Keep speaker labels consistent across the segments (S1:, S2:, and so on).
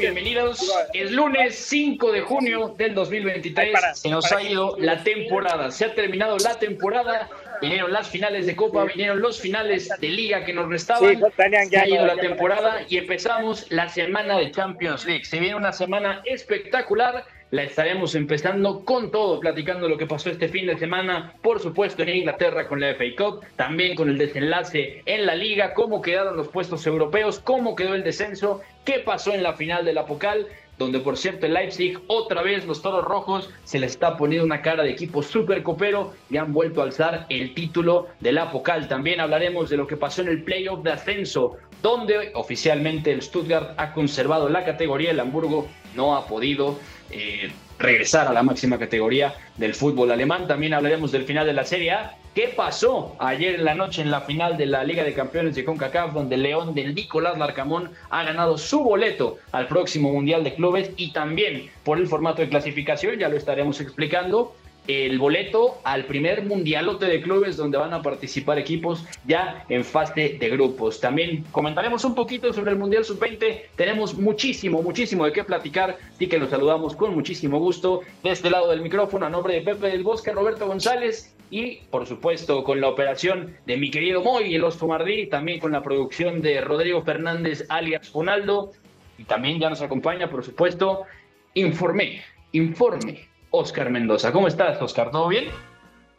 S1: Bienvenidos. Es lunes 5 de junio del 2023. Se nos ha ido la temporada. Se ha terminado la temporada. Vinieron las finales de Copa, vinieron los finales de Liga que nos restaban. Se ha ido la temporada y empezamos la semana de Champions League. Se viene una semana espectacular. La estaremos empezando con todo, platicando lo que pasó este fin de semana, por supuesto en Inglaterra con la FA Cup, también con el desenlace en la liga, cómo quedaron los puestos europeos, cómo quedó el descenso, qué pasó en la final de la donde por cierto el Leipzig, otra vez los Toros Rojos, se le está poniendo una cara de equipo súper copero y han vuelto a alzar el título de la. También hablaremos de lo que pasó en el playoff de ascenso, donde oficialmente el Stuttgart ha conservado la categoría, el Hamburgo no ha podido eh, regresar a la máxima categoría del fútbol alemán. También hablaremos del final de la Serie A. ¿Qué pasó ayer en la noche en la final de la Liga de Campeones de CONCACAF, donde León del Nicolás Larcamón ha ganado su boleto al próximo Mundial de Clubes y también por el formato de clasificación, ya lo estaremos explicando, el boleto al primer mundialote de clubes donde van a participar equipos ya en fase de grupos. También comentaremos un poquito sobre el Mundial Sub-20. Tenemos muchísimo, muchísimo de qué platicar. Así que los saludamos con muchísimo gusto de este lado del micrófono a nombre de Pepe del Bosque, Roberto González y por supuesto con la operación de mi querido Moy, el Oso Mardí, también con la producción de Rodrigo Fernández alias Fonaldo y también ya nos acompaña por supuesto Informe, Informe Oscar Mendoza. ¿Cómo estás, Oscar? ¿Todo bien?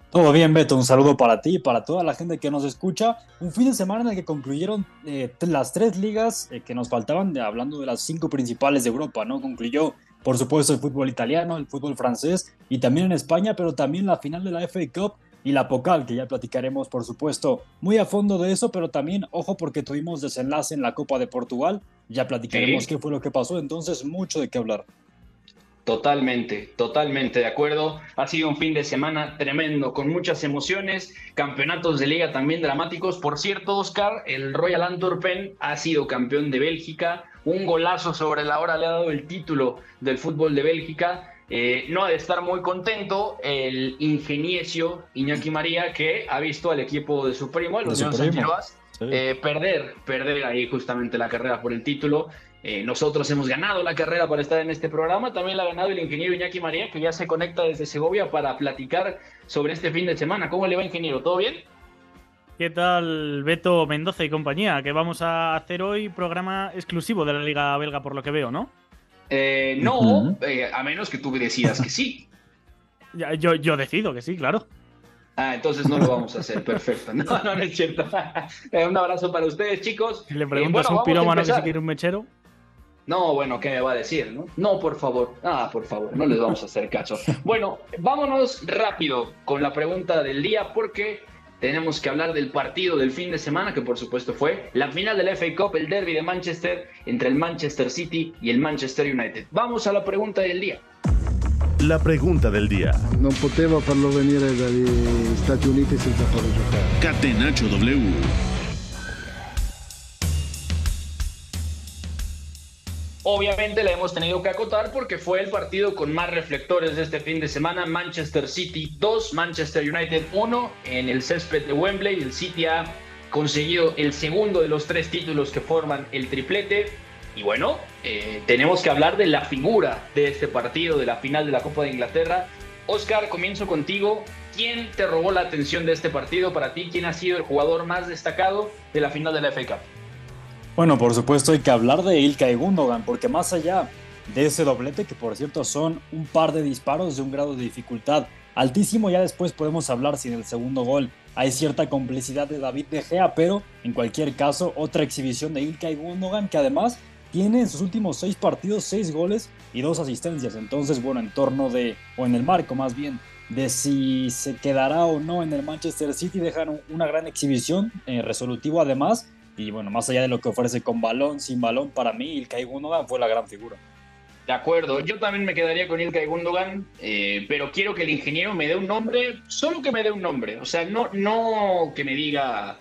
S2: Todo bien, Beto. Un saludo para ti y para toda la gente que nos escucha. Un fin de semana en el que concluyeron eh, las tres ligas eh, que nos faltaban, hablando de las cinco principales de Europa, ¿no? Concluyó, por supuesto, el fútbol italiano, el fútbol francés y también en España, pero también la final de la FA Cup y la Pocal, que ya platicaremos, por supuesto, muy a fondo de eso, pero también, ojo, porque tuvimos desenlace en la Copa de Portugal. Ya platicaremos
S1: Sí.
S2: qué fue lo que pasó, entonces, mucho de qué hablar.
S1: Totalmente, totalmente de acuerdo. Ha sido un fin de semana tremendo, con muchas emociones, campeonatos de liga también dramáticos. Por cierto, Oscar, el Royal Antwerpen ha sido campeón de Bélgica. Un golazo sobre la hora le ha dado el título del fútbol de Bélgica. Eh, no ha de estar muy contento el ingeniecio Iñaki María, que ha visto al equipo de su primo, el Unión
S2: Sí.
S1: eh, perder, perder ahí justamente la carrera por el título. Eh, nosotros hemos ganado la carrera para estar en este programa, también la ha ganado el ingeniero Iñaki María, que ya se conecta desde Segovia para platicar sobre este fin de semana. ¿Cómo le va, ingeniero? ¿Todo bien?
S3: ¿Qué tal, Beto Mendoza y compañía? Que vamos a hacer hoy programa exclusivo de la Liga Belga, por lo que veo, ¿no?
S1: Eh, no, eh, a menos que tú decidas que sí.
S3: Ya- Yo, yo decido que sí, claro.
S1: Ah, entonces no lo vamos a hacer, perfecto. No, no, no es cierto. Eh, un abrazo para ustedes, chicos.
S3: Le
S1: Eh,
S3: preguntas
S1: bueno,
S3: a un pirómano que si
S1: empezar.
S3: quiere un mechero.
S1: No, bueno, ¿qué me va a decir? No, no por favor. Ah, por favor, no les vamos a hacer caso. Bueno, vámonos rápido con la pregunta del día porque tenemos que hablar del partido del fin de semana, que por supuesto fue la final del FA Cup, el derby de Manchester entre el Manchester City y el Manchester United. Vamos a la pregunta del día.
S4: La pregunta del día.
S5: Non potevo farlo venire dagli Stati Uniti senza farlo giocare.
S4: Catenacho W.
S1: Obviamente la hemos tenido que acotar porque fue el partido con más reflectores de este fin de semana. Manchester City 2, Manchester United 1 en el césped de Wembley. El City ha conseguido el segundo de los tres títulos que forman el triplete. Y bueno, eh, tenemos que hablar de la figura de este partido, de la final de la Copa de Inglaterra. Oscar, comienzo contigo. ¿quién te robó la atención de este partido para ti? ¿Quién ha sido el jugador más destacado de la final de la FA Cup?
S2: Bueno, por supuesto hay que hablar de Ilkay Gundogan, porque más allá de ese doblete, que por cierto son un par de disparos de un grado de dificultad altísimo, ya después podemos hablar si en el segundo gol hay cierta complicidad de David De Gea, pero en cualquier caso otra exhibición de Ilkay Gundogan que además tiene en sus últimos seis partidos seis goles y dos asistencias, entonces bueno, en torno de, o en el marco más bien, de si se quedará o no en el Manchester City, dejan una gran exhibición, eh, resolutivo además, y bueno, más allá de lo que ofrece con balón, sin balón, para mí Ilkay Gundogan fue la gran figura.
S1: De acuerdo, yo también me quedaría con Ilkay Gundogan, eh, pero quiero que el ingeniero me dé un nombre, solo que me dé un nombre, o sea, no, no que me diga,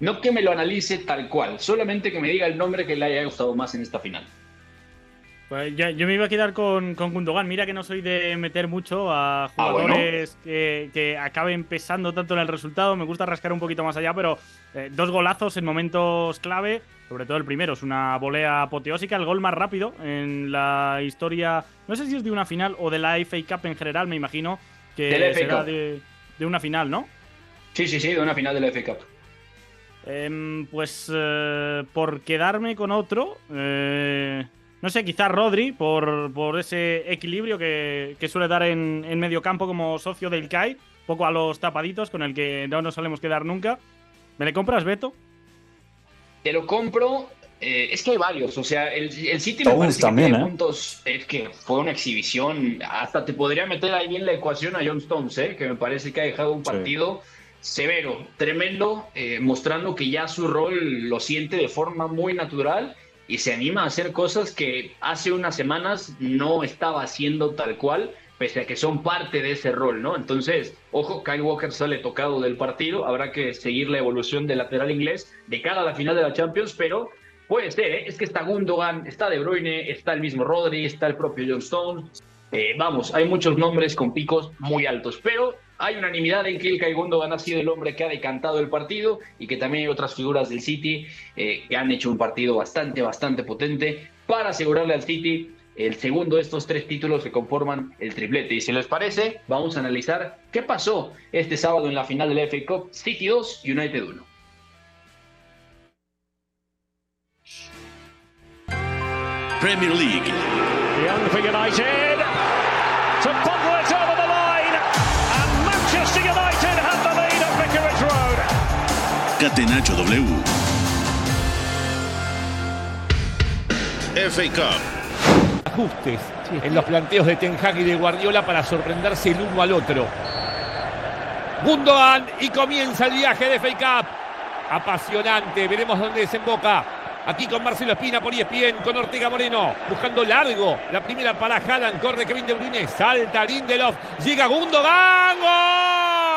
S1: no que me lo analice tal cual, solamente que me diga el nombre que le haya gustado más en esta final.
S3: Pues yo me iba a quedar con, con Gundogan. Mira que no soy de meter mucho a ah, jugadores que, que, acaben pesando tanto en el resultado. Me gusta rascar un poquito más allá, pero eh, dos golazos en momentos clave. Sobre todo el primero, es una volea apoteósica, el gol más rápido en la historia. No sé si es de una final o de la FA Cup en general, me imagino que será de, de, una final, ¿no?
S1: Sí, sí, sí, de una final de la FA Cup.
S3: Em, pues eh, por quedarme con otro. Eh, no sé, quizás Rodri, por, por ese equilibrio que, suele dar en, en, medio campo como socio del CAI, poco a los tapaditos, con el que no nos solemos quedar nunca. ¿Me le compras, Beto?
S1: Te lo compro. Eh, es que hay varios, o sea, el, el City me parece también, que tiene ¿eh? puntos, es que fue una exhibición, hasta te podría meter ahí en la ecuación a John Stones, ¿eh? que me parece que ha dejado un partido severo, tremendo, eh, mostrando que ya su rol lo siente de forma muy natural y se anima a hacer cosas que hace unas semanas no estaba haciendo tal cual, pese a que son parte de ese rol, ¿no? Entonces, ojo, Kyle Walker sale tocado del partido, habrá que seguir la evolución del lateral inglés de cara a la final de la Champions, pero puede ser, ¿eh? es que está Gundogan, está De Bruyne, está el mismo Rodri, está el propio John Stones, eh, vamos, hay muchos nombres con picos muy altos, pero hay unanimidad en que el Gundogan ha sido el hombre que ha decantado el partido y que también hay otras figuras del City eh, que han hecho un partido bastante, bastante potente para asegurarle al City el segundo de estos tres títulos que conforman el triplete. Y si les parece, vamos a analizar qué pasó este sábado en la final del FA Cup City 2, United 1.
S4: Premier League. Catenacho W. FA Cup.
S6: Ajustes en los planteos de Ten Hag y de Guardiola para sorprenderse el uno al otro. Gundogan y comienza el viaje de FA Cup. Apasionante, veremos dónde desemboca. Aquí con Marcelo Espina por ESPN, con Ortega Moreno, buscando largo. La primera para Haaland, corre Kevin De Bruyne, salta Lindelof, llega Gundogan, ¡Gol!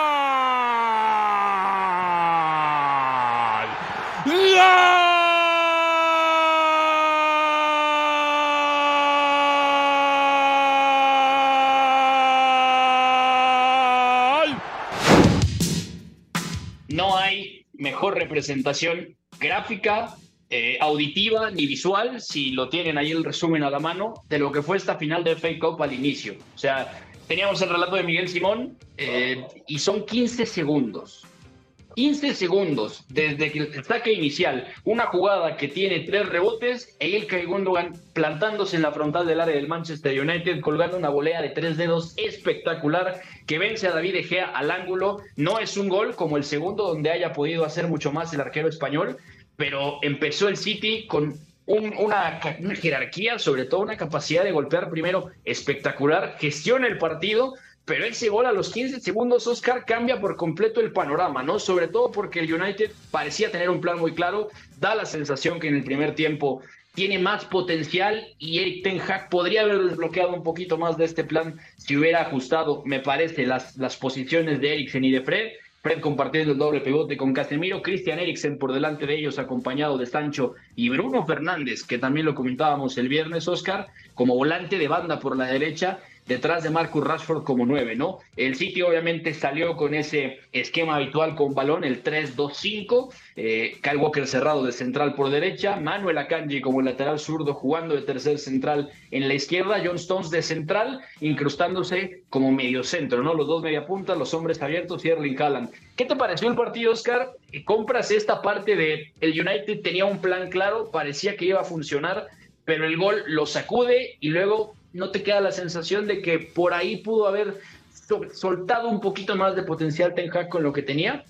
S1: No hay mejor representación gráfica, eh, auditiva ni visual, si lo tienen ahí el resumen a la mano, de lo que fue esta final de Fake Cup al inicio. O sea, teníamos el relato de Miguel Simón eh, y son 15 segundos. 15 segundos desde que el saque inicial, una jugada que tiene tres rebotes e Ilkay Gundogan plantándose en la frontal del área del Manchester United, colgando una volea de tres dedos espectacular que vence a David De Gea al ángulo. No es un gol como el segundo donde haya podido hacer mucho más el arquero español, pero empezó el City con una, una, jerarquía, sobre todo una capacidad de golpear primero espectacular, gestiona el partido, pero ese gol a los 15 segundos, Oscar, cambia por completo el panorama, ¿no? Sobre todo porque el United parecía tener un plan muy claro, da la sensación que en el primer tiempo tiene más potencial y Eric Ten Hag podría haber desbloqueado un poquito más de este plan si hubiera ajustado, me parece, las, las posiciones de Eriksen y de Fred. Fred compartiendo el doble pivote con Casemiro, Christian Eriksen por delante de ellos acompañado de Sancho y Bruno Fernández, que también lo comentábamos el viernes, Oscar, como volante de banda por la derecha detrás de Marcus Rashford como nueve, ¿no? El City obviamente salió con ese esquema habitual con balón, el 3-2-5, eh, Kyle Walker cerrado de central por derecha, Manuel Akanji como lateral zurdo jugando de tercer central en la izquierda, John Stones de central, incrustándose como medio centro, ¿no? Los dos media punta, los hombres abiertos y Erling Haaland. ¿Qué te pareció el partido, Oscar? Compras esta parte de el United tenía un plan claro, parecía que iba a funcionar, pero el gol lo sacude y luego no te queda la sensación de que por ahí pudo haber soltado un poquito más de potencial Ten Hag con lo que tenía.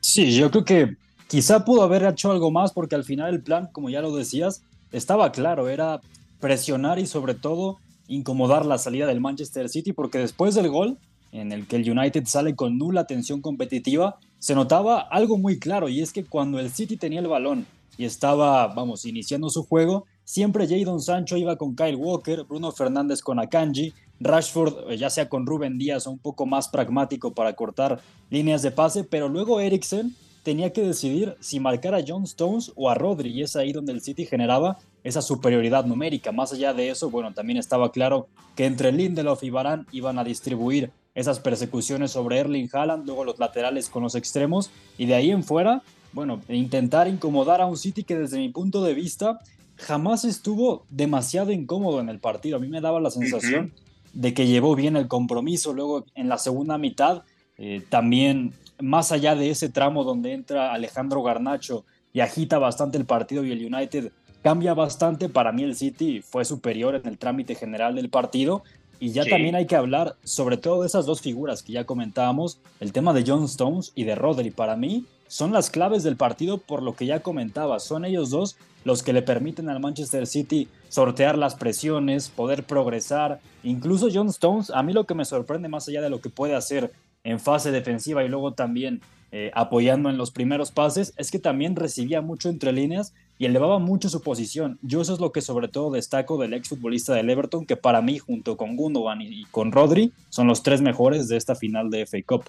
S2: Sí, yo creo que quizá pudo haber hecho algo más porque al final el plan, como ya lo decías, estaba claro, era presionar y sobre todo incomodar la salida del Manchester City porque después del gol en el que el United sale con nula tensión competitiva, se notaba algo muy claro y es que cuando el City tenía el balón y estaba, vamos, iniciando su juego, Siempre Jadon Sancho iba con Kyle Walker, Bruno Fernández con Akanji, Rashford eh, ya sea con Ruben Díaz un poco más pragmático para cortar líneas de pase, pero luego Eriksen tenía que decidir si marcar a John Stones o a Rodri y es ahí donde el City generaba esa superioridad numérica. Más allá de eso, bueno, también estaba claro que entre Lindelof y Varane iban a distribuir esas persecuciones sobre Erling Haaland, luego los laterales con los extremos y de ahí en fuera, bueno, intentar incomodar a un City que desde mi punto de vista jamás estuvo demasiado incómodo en el partido. A mí me daba la sensación de que llevó bien el compromiso. Luego en la segunda mitad, eh, también más allá de ese tramo donde entra Alejandro Garnacho y agita bastante el partido y el United cambia bastante, para mí el City fue superior en el trámite general del partido. Y ya también hay que hablar sobre todo de esas dos figuras que ya comentábamos, el tema de John Stones y de Rodri. Para mí son las claves del partido por lo que ya comentaba. Son ellos dos los que le permiten al Manchester City sortear las presiones, poder progresar. Incluso John Stones, a mí lo que me sorprende más allá de lo que puede hacer en fase defensiva y luego también eh, apoyando en los primeros pases, es que también recibía mucho entre líneas y elevaba mucho su posición. Yo eso es lo que sobre todo destaco del exfutbolista del Everton, que para mí junto con Gundogan y con Rodri son los tres mejores de esta final de FA Cup.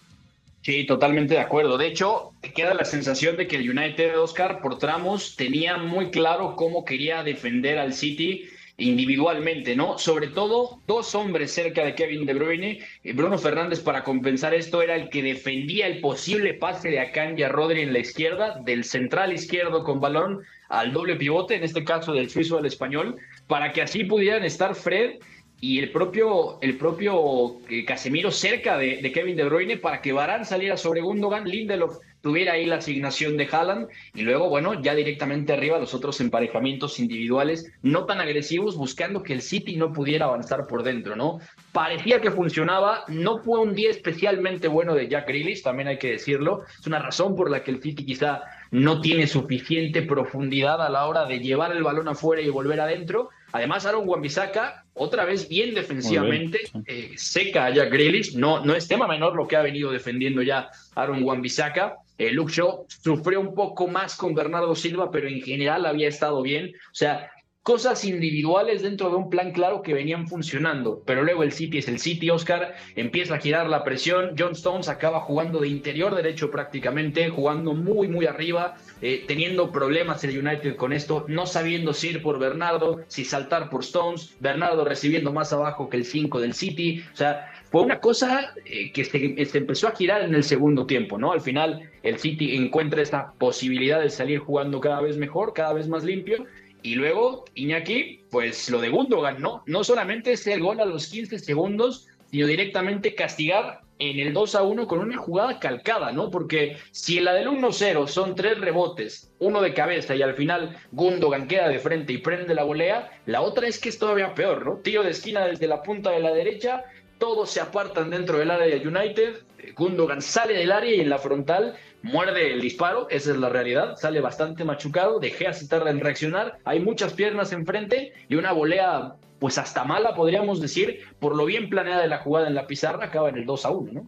S1: Sí, totalmente de acuerdo. De hecho, queda la sensación de que el United, Oscar, por tramos, tenía muy claro cómo quería defender al City individualmente, ¿no? Sobre todo dos hombres cerca de Kevin De Bruyne. Eh, Bruno Fernández para compensar esto era el que defendía el posible pase de Akanji a Rodri en la izquierda, del central izquierdo con balón al doble pivote, en este caso del suizo al español, para que así pudieran estar Fred y el propio, el propio eh, Casemiro cerca de, Kevin De Bruyne para que Varane saliera sobre Gundogan, Lindelof tuviera ahí la asignación de Haaland y luego, bueno, ya directamente arriba los otros emparejamientos individuales no tan agresivos buscando que el City no pudiera avanzar por dentro, ¿no? Parecía que funcionaba, no fue un día especialmente bueno de Jack Grealish, también hay que decirlo, es una razón por la que el City quizá no tiene suficiente profundidad a la hora de llevar el balón afuera y volver adentro, Además, Aaron Wambisaka, otra vez bien defensivamente, eh, seca a Jack Grealish. No, no es tema menor lo que ha venido defendiendo ya Aaron Wambisaka. Eh, Luke Shaw sufrió un poco más con Bernardo Silva, pero en general había estado bien. O sea, cosas individuales dentro de un plan claro que venían funcionando. Pero luego el City es el City, Oscar, empieza a girar la presión. John Stones acaba jugando de interior derecho prácticamente, jugando muy, muy arriba, eh, teniendo problemas el United con esto, no sabiendo si ir por Bernardo, si saltar por Stones, Bernardo recibiendo más abajo que el 5 del City. O sea, fue una cosa eh, que se, se, empezó a girar en el segundo tiempo, ¿no? Al final el City encuentra esta posibilidad de salir jugando cada vez mejor, cada vez más limpio y luego, Iñaki, pues lo de Gundogan, ¿no? No solamente es el gol a los 15 segundos, sino directamente castigar en el 2 a 1 con una jugada calcada, ¿no? Porque si la del 1-0 son tres rebotes, uno de cabeza y al final Gundogan queda de frente y prende la volea, la otra es que es todavía peor, ¿no? Tiro de esquina desde la punta de la derecha, todos se apartan dentro del área de United, Gundogan sale del área y en la frontal muerde el disparo, esa es la realidad, sale bastante machucado, dejé así tarda en reaccionar, hay muchas piernas enfrente y una volea pues hasta mala podríamos decir, por lo bien planeada de la jugada en la pizarra, acaba en el 2 a 1, ¿no?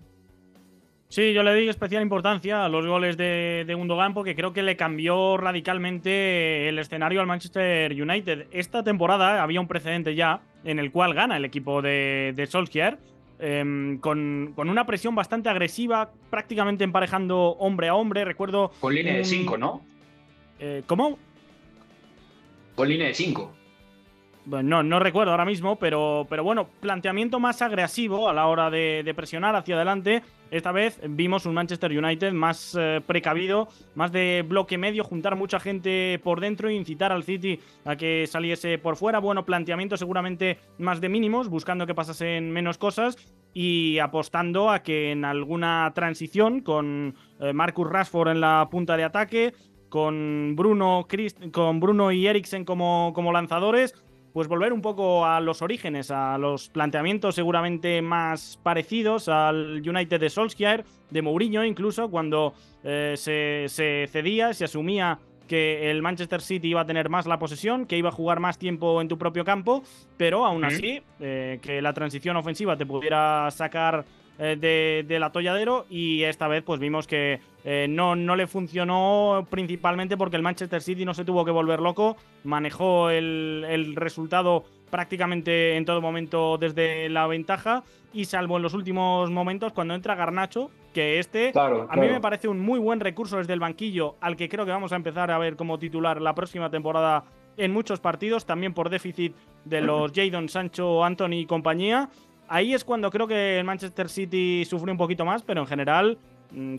S3: Sí, yo le di especial importancia a los goles de, de Gundogan porque creo que le cambió radicalmente el escenario al Manchester United. Esta temporada había un precedente ya en el cual gana el equipo de, de Solskjaer Em, con, una presión bastante agresiva, prácticamente emparejando hombre a hombre. Recuerdo.
S1: Con línea de 5, ¿no?
S3: Eh, ¿Cómo?
S1: Con línea de 5.
S3: no, no recuerdo ahora mismo, pero, pero bueno, planteamiento más agresivo a la hora de, presionar hacia adelante. Esta vez vimos un Manchester United más eh, precavido, más de bloque medio, juntar mucha gente por dentro e incitar al City a que saliese por fuera. Bueno, planteamiento seguramente más de mínimos, buscando que pasasen menos cosas y apostando a que en alguna transición con eh, Marcus Rashford en la punta de ataque, con Bruno, con Bruno y Eriksen como, como lanzadores, pues volver un poco a los orígenes, a los planteamientos seguramente más parecidos al United de Solskjaer, de Mourinho incluso, cuando eh, se, se, cedía, se asumía que el Manchester City iba a tener más la posesión, que iba a jugar más tiempo en tu propio campo, pero aún así, eh, que la transición ofensiva te pudiera sacar eh, del atolladero y esta vez pues vimos que eh, no, no le funcionó principalmente porque el Manchester City no se tuvo que volver loco, manejó el, resultado prácticamente en todo momento desde la ventaja y salvo en los últimos momentos cuando entra Garnacho, que este a mí me parece un muy buen recurso desde el banquillo al que creo que vamos a empezar a ver como titular la próxima temporada en muchos partidos, también por déficit de los Jadon Sancho, Anthony y compañía. Ahí es cuando creo que el Manchester City sufre un poquito más, pero en general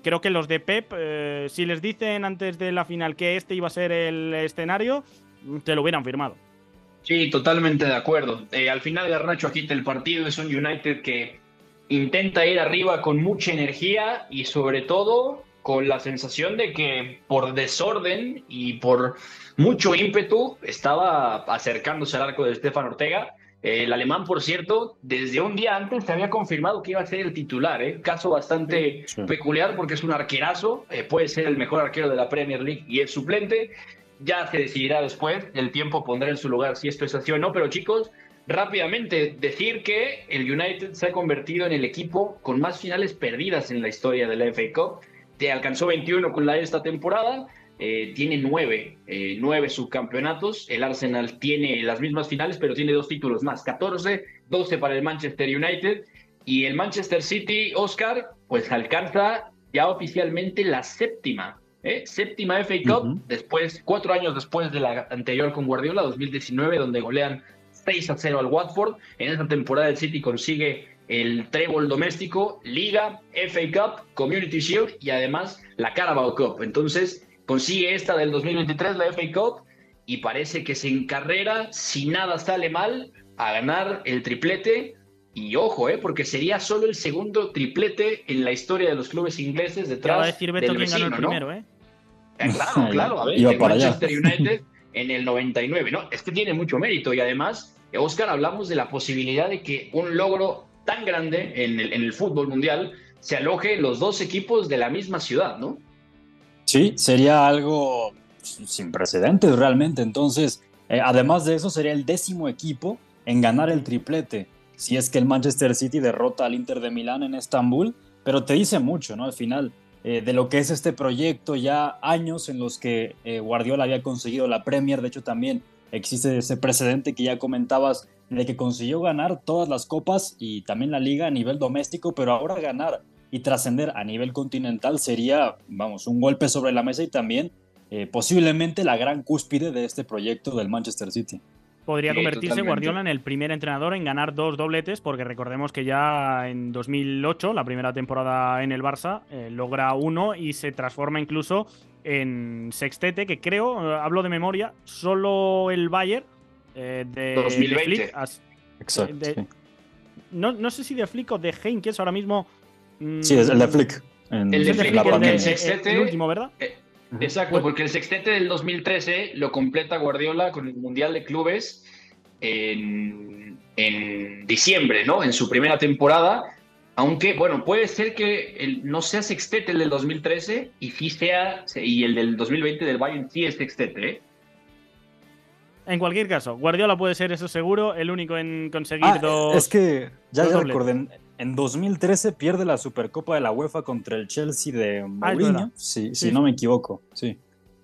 S3: creo que los de Pep, eh, si les dicen antes de la final que este iba a ser el escenario, mm, te lo hubieran firmado.
S1: Sí, totalmente de acuerdo. Eh, al final Garnacho agita el partido, es un United que intenta ir arriba con mucha energía y sobre todo con la sensación de que por desorden y por mucho ímpetu estaba acercándose al arco de Estefan Ortega el alemán, por cierto, desde un día antes se había confirmado que iba a ser el titular, ¿eh? caso bastante peculiar porque es un arquerazo, eh, puede ser el mejor arquero de la Premier League y es suplente. Ya se decidirá después, el tiempo pondrá en su lugar si esto es así o no, pero chicos, rápidamente decir que el United se ha convertido en el equipo con más finales perdidas en la historia de la FA Cup. Te alcanzó 21 con la esta temporada eh, tiene nueve, eh, nueve subcampeonatos. El Arsenal tiene las mismas finales, pero tiene dos títulos más, 14, 12 para el Manchester United. Y el Manchester City, Oscar, pues alcanza ya oficialmente la séptima, ¿eh? séptima FA Cup, después, cuatro años después de la anterior con Guardiola, 2019, donde golean 6 a 0 al Watford. En esa temporada el City consigue el trébol doméstico, Liga, FA Cup, Community Shield y además la Carabao Cup. Entonces, consigue esta del 2023, la FA Cup, y parece que se encarrera, si nada sale mal, a ganar el triplete. Y ojo, eh, porque sería solo el segundo triplete en la historia de los clubes ingleses detrás va a decir Beto del vecino, ganó el primero, ¿eh? ¿eh? Claro, claro, a ver, el Manchester United en el 99, ¿no? Es que tiene mucho mérito y además, Oscar, hablamos de la posibilidad de que un logro tan grande en el, en el fútbol mundial se aloje los dos equipos de la misma ciudad, ¿no?
S2: Sí, sería algo sin precedentes realmente. Entonces, eh, además de eso, sería el décimo equipo en ganar el triplete. Si es que el Manchester City derrota al Inter de Milán en Estambul, pero te dice mucho, ¿no? Al final, eh, de lo que es este proyecto, ya años en los que eh, Guardiola había conseguido la Premier, de hecho también existe ese precedente que ya comentabas de que consiguió ganar todas las copas y también la liga a nivel doméstico, pero ahora ganar y trascender a nivel continental sería, vamos, un golpe sobre la mesa y también eh, posiblemente la gran cúspide de este proyecto del Manchester City.
S3: Podría convertirse Guardiola en el primer entrenador en ganar dos dobletes, porque recordemos que ya en 2008, la primera temporada en el Barça, eh, logra uno y se transforma incluso en sextete, que creo, eh, hablo de memoria, solo el Bayern de,
S1: 2020.
S3: Exacto. no, no, sé si de Flick o de Hein, que es ahora mismo
S2: Sí, es el de Flick.
S1: el de Flick, el, sextete. El último, ¿verdad? Eh, exacto, porque el sextete del 2013 lo completa Guardiola con el Mundial de Clubes en, diciembre, ¿no? En su primera temporada. Aunque, bueno, puede ser que el, no sea sextete el del 2013 y sí sea, y el del 2020 del Bayern sí es sextete, ¿eh?
S3: En cualquier caso, Guardiola puede ser eso seguro, el único en conseguir ah, dos.
S2: Es que ya, ya recordé, en 2013 pierde la Supercopa de la UEFA contra el Chelsea de Mourinho, sí, si no me equivoco, sí.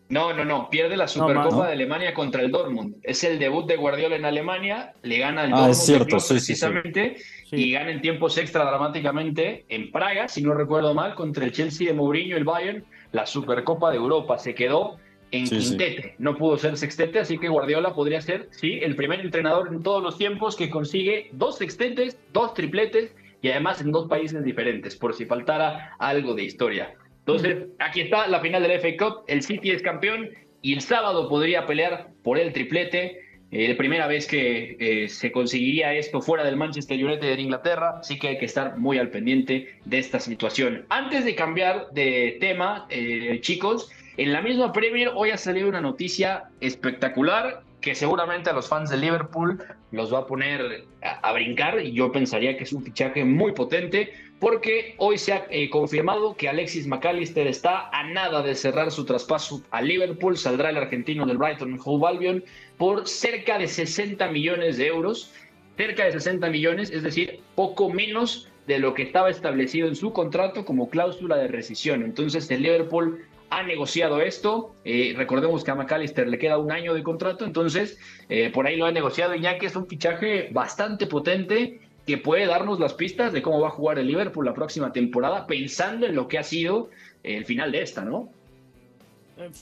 S1: No, no, no, pierde la Supercopa de Alemania contra el Dortmund. Es el debut de Guardiola en Alemania, le gana el
S2: ah,
S1: Dortmund
S2: es cierto,
S1: precisamente y gana en tiempos extra dramáticamente en Praga, si no recuerdo mal, contra el Chelsea de Mourinho, el Bayern, la Supercopa de Europa. Se quedó en quintete, no pudo ser sextete, así que Guardiola podría ser, sí, el primer entrenador en todos los tiempos que consigue dos sextetes, dos tripletes y además en dos países diferentes, por si faltara algo de historia. Entonces, aquí está la final del FA Cup, el City es campeón y el sábado podría pelear por el triplete. Eh, la primera vez que eh, se conseguiría esto fuera del Manchester United en Inglaterra, así que hay que estar muy al pendiente de esta situación. Antes de cambiar de tema, eh, chicos, en la misma Premier hoy ha salido una noticia espectacular que seguramente a los fans de Liverpool los va a poner a, brincar y yo pensaría que es un fichaje muy potente porque hoy se ha eh, confirmado que Alexis McAllister está a nada de cerrar su traspaso a Liverpool, saldrá el argentino del Brighton Hove Albion por cerca de 60 millones de euros, cerca de 60 millones, es decir, poco menos de lo que estaba establecido en su contrato como cláusula de rescisión. Entonces el Liverpool ha negociado esto. Eh, recordemos que a McAllister le queda un año de contrato, entonces eh, por ahí lo ha negociado que es un fichaje bastante potente que puede darnos las pistas de cómo va a jugar el Liverpool la próxima temporada, pensando en lo que ha sido el final de esta, ¿no?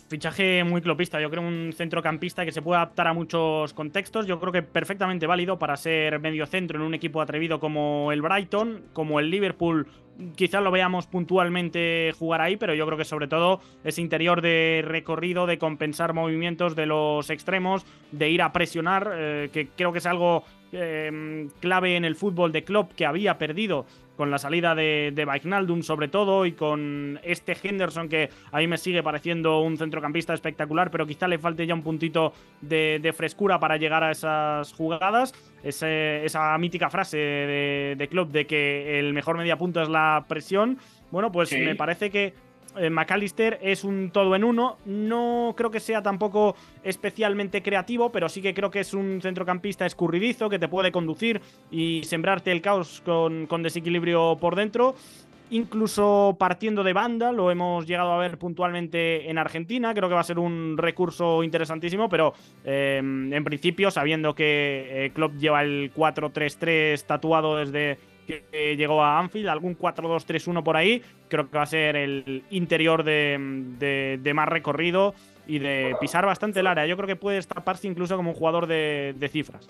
S3: Fichaje muy clopista, yo creo un centrocampista que se puede adaptar a muchos contextos, yo creo que perfectamente válido para ser medio centro en un equipo atrevido como el Brighton, como el Liverpool quizás lo veamos puntualmente jugar ahí, pero yo creo que sobre todo ese interior de recorrido, de compensar movimientos de los extremos, de ir a presionar, eh, que creo que es algo eh, clave en el fútbol de Klopp que había perdido con la salida de, de sobre todo y con este Henderson que a mí me sigue pareciendo un centrocampista espectacular, pero quizá le falte ya un puntito de, frescura para llegar a esas jugadas. esa mítica frase de, de Klopp de que el mejor media punto es la presión. Bueno, pues me parece que McAllister es un todo en uno. No creo que sea tampoco especialmente creativo, pero sí que creo que es un centrocampista escurridizo que te puede conducir y sembrarte el caos con, desequilibrio por dentro. Incluso partiendo de banda, lo hemos llegado a ver puntualmente en Argentina. Creo que va a ser un recurso interesantísimo, pero eh, en principio, sabiendo que eh, Klopp lleva el 4-3-3 tatuado desde que llegó a Anfield, algún 4-2-3-1 por ahí. Creo que va a ser el interior de, más recorrido y de pisar bastante el área. Yo creo que puede escaparse incluso como un jugador de, cifras.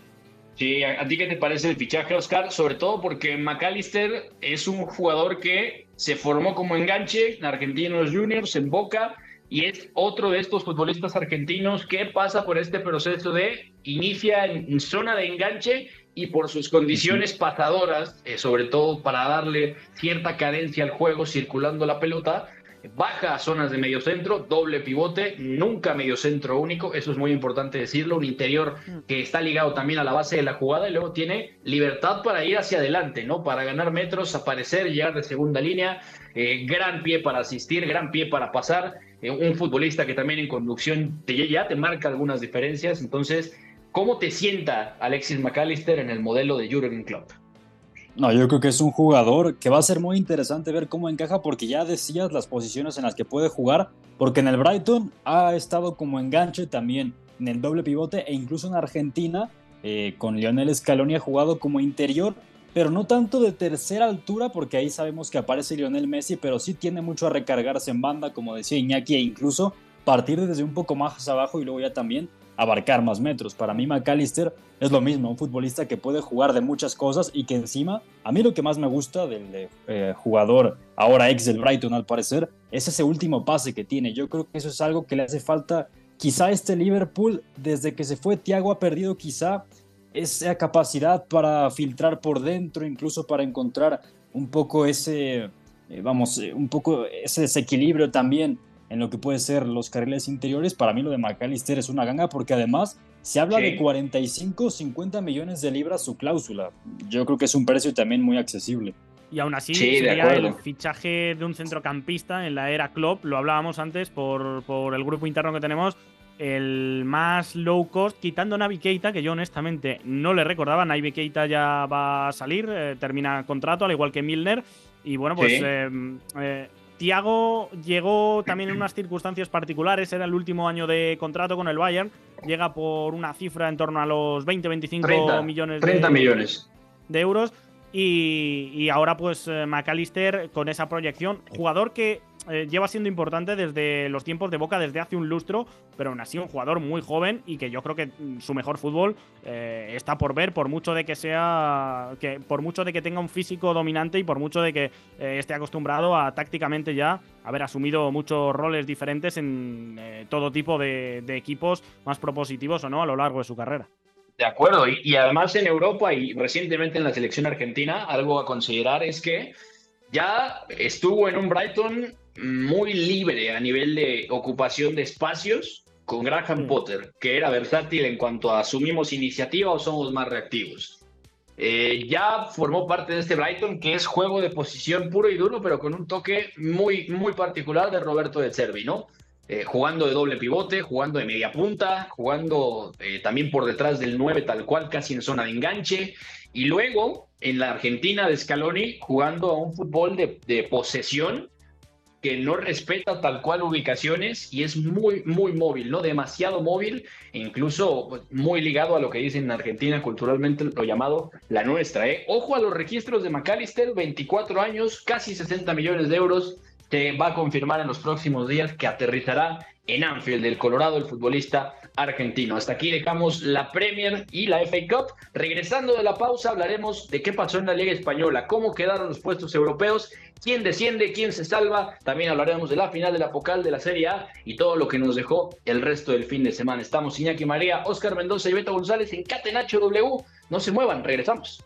S1: Sí, ¿a ti qué te parece el fichaje, Oscar? Sobre todo porque McAllister es un jugador que se formó como enganche en Argentinos Juniors, en Boca, y es otro de estos futbolistas argentinos que pasa por este proceso de inicia en zona de enganche y por sus condiciones pasadoras, eh, sobre todo para darle cierta cadencia al juego circulando la pelota, baja a zonas de medio centro, doble pivote, nunca medio centro único, eso es muy importante decirlo, un interior que está ligado también a la base de la jugada y luego tiene libertad para ir hacia adelante, ¿no? Para ganar metros, aparecer, llegar de segunda línea, eh, gran pie para asistir, gran pie para pasar, eh, un futbolista que también en conducción te, ya te marca algunas diferencias, entonces ¿Cómo te sienta Alexis McAllister en el modelo de Jurgen Klopp?
S2: No, yo creo que es un jugador que va a ser muy interesante ver cómo encaja porque ya decías las posiciones en las que puede jugar, porque en el Brighton ha estado como enganche también en el doble pivote e incluso en Argentina eh, con Lionel Scaloni ha jugado como interior, pero no tanto de tercera altura porque ahí sabemos que aparece Lionel Messi, pero sí tiene mucho a recargarse en banda, como decía Iñaki, e incluso partir desde un poco más abajo y luego ya también abarcar más metros. Para mí McAllister es lo mismo, un futbolista que puede jugar de muchas cosas y que encima, a mí lo que más me gusta del eh, jugador ahora ex del Brighton al parecer, es ese último pase que tiene. Yo creo que eso es algo que le hace falta quizá este Liverpool, desde que se fue Thiago ha perdido quizá esa capacidad para filtrar por dentro, incluso para encontrar un poco ese, eh, vamos, eh, un poco ese desequilibrio también en lo que puede ser los carriles interiores. Para mí lo de McAllister es una ganga porque además se habla de 45, 50 millones de libras su cláusula. Yo creo que es un precio también muy accesible.
S3: Y aún así sería el fichaje de un centrocampista en la era Klopp, lo hablábamos antes por, por el grupo interno que tenemos, el más low cost, quitando Navi Keita, que yo honestamente no le recordaba. Navi Keita ya va a salir, eh, termina contrato, al igual que Milner. Y bueno, pues eh, eh, Tiago llegó también en unas circunstancias particulares, era el último año de contrato con el Bayern, llega por una cifra en torno a los 20-25 millones,
S1: 30
S3: de,
S1: millones
S3: de euros. Y, ahora pues eh, McAllister con esa proyección, jugador que eh, lleva siendo importante desde los tiempos de Boca, desde hace un lustro, pero aún así un jugador muy joven y que yo creo que mm, su mejor fútbol eh, está por ver, por mucho de que sea, que, por mucho de que tenga un físico dominante y por mucho de que esté acostumbrado a tácticamente ya haber asumido muchos roles diferentes en todo tipo de equipos más propositivos o no a lo largo de su carrera.
S1: De acuerdo, y, además en Europa y recientemente en la selección argentina, algo a considerar es que ya estuvo en un Brighton muy libre a nivel de ocupación de espacios con Graham Potter, que era versátil en cuanto a asumimos iniciativa o somos más reactivos. Eh, ya formó parte de este Brighton que es juego de posición puro y duro, pero con un toque muy, muy particular de Roberto de Cervi, ¿no? Eh, jugando de doble pivote, jugando de media punta, jugando eh, también por detrás del 9 tal cual, casi en zona de enganche. Y luego en la Argentina de Scaloni, jugando a un fútbol de, posesión no respeta tal cual ubicaciones y es muy, muy móvil, ¿no? Demasiado móvil, incluso muy ligado a lo que dicen en Argentina culturalmente, lo llamado la nuestra, ¿eh? Ojo a los registros de McAllister, 24 años, casi 60 millones de euros, te va a confirmar en los próximos días que aterrizará en Anfield del Colorado el futbolista argentino. Hasta aquí dejamos la Premier y la FA Cup. Regresando de la pausa hablaremos de qué pasó en la Liga Española, cómo quedaron los puestos europeos, quién desciende, quién se salva. También hablaremos de la final de la Pocal de la Serie A y todo lo que nos dejó el resto del fin de semana. Estamos Iñaki María, Oscar Mendoza y Beto González en Catenacho W. No se muevan, regresamos.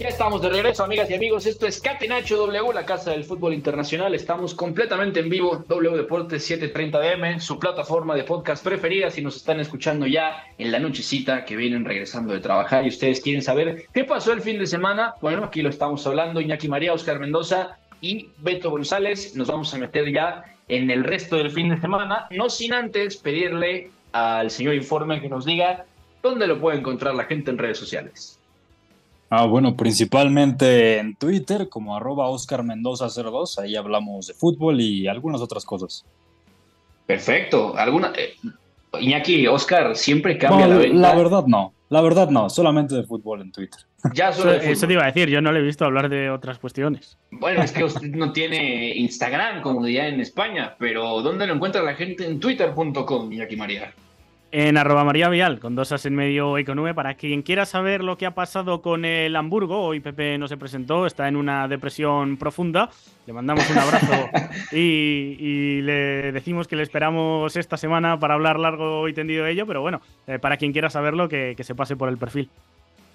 S1: Ya estamos de regreso, amigas y amigos. Esto es Catenacho W, la casa del fútbol internacional. Estamos completamente en vivo, W Deportes 730 DM, su plataforma de podcast preferida. Si nos están escuchando ya en la nochecita que vienen regresando de trabajar y ustedes quieren saber qué pasó el fin de semana, bueno, aquí lo estamos hablando. Iñaki María, Oscar Mendoza y Beto González. Nos vamos a meter ya en el resto del fin de semana, no sin antes pedirle al señor Informe que nos diga dónde lo puede encontrar la gente en redes sociales.
S2: Ah, bueno, principalmente en Twitter como arroba Oscar Mendoza 02, ahí hablamos de fútbol y algunas otras cosas.
S1: Perfecto. ¿Alguna, eh, Iñaki, Oscar, siempre cambia la venta.
S2: La verdad no, la verdad no, solamente de fútbol en Twitter.
S3: Ya solo Eso te iba a decir, yo no le he visto hablar de otras cuestiones.
S1: Bueno, es que usted no tiene Instagram, como diría en España, pero ¿dónde lo encuentra la gente en twitter.com, Iñaki María?
S3: En arroba María Vial, con dos as en medio y con V, para quien quiera saber lo que ha pasado con el Hamburgo, hoy Pepe no se presentó, está en una depresión profunda, le mandamos un abrazo y, le decimos que le esperamos esta semana para hablar largo y tendido de ello, pero bueno, eh, para quien quiera saberlo, que se pase por el perfil.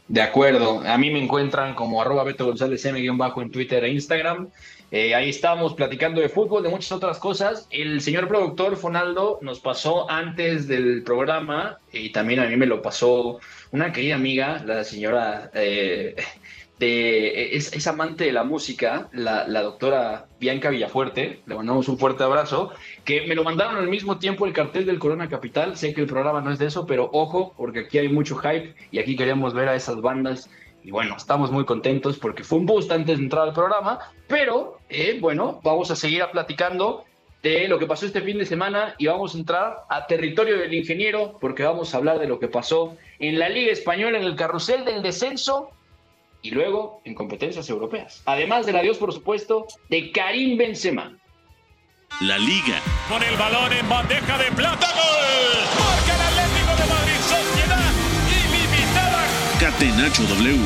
S1: De acuerdo, a mí me encuentran como arroba Beto González M-bajo en Twitter e Instagram. Eh, ahí estamos platicando de fútbol, de muchas otras cosas. El señor productor Fonaldo nos pasó antes del programa y también a mí me lo pasó una querida amiga, la señora eh, es, amante de la música, la, doctora Bianca Villafuerte, le mandamos un fuerte abrazo, que me lo mandaron al mismo tiempo el cartel del Corona Capital, sé que el programa no es de eso, pero ojo, porque aquí hay mucho hype y aquí queremos ver a esas bandas. Y bueno, estamos muy contentos porque fue un boost antes de entrar al programa, pero eh, bueno, vamos a seguir platicando de lo que pasó este fin de semana y vamos a entrar a territorio del ingeniero porque vamos a hablar de lo que pasó en la Liga Española, en el carrusel del descenso y luego en competencias europeas. Además del adiós, por supuesto, de Karim Benzema.
S4: La Liga.
S6: Con el balón en bandeja de plata. ¡Gol! Ilimitada.
S4: Catenacho W.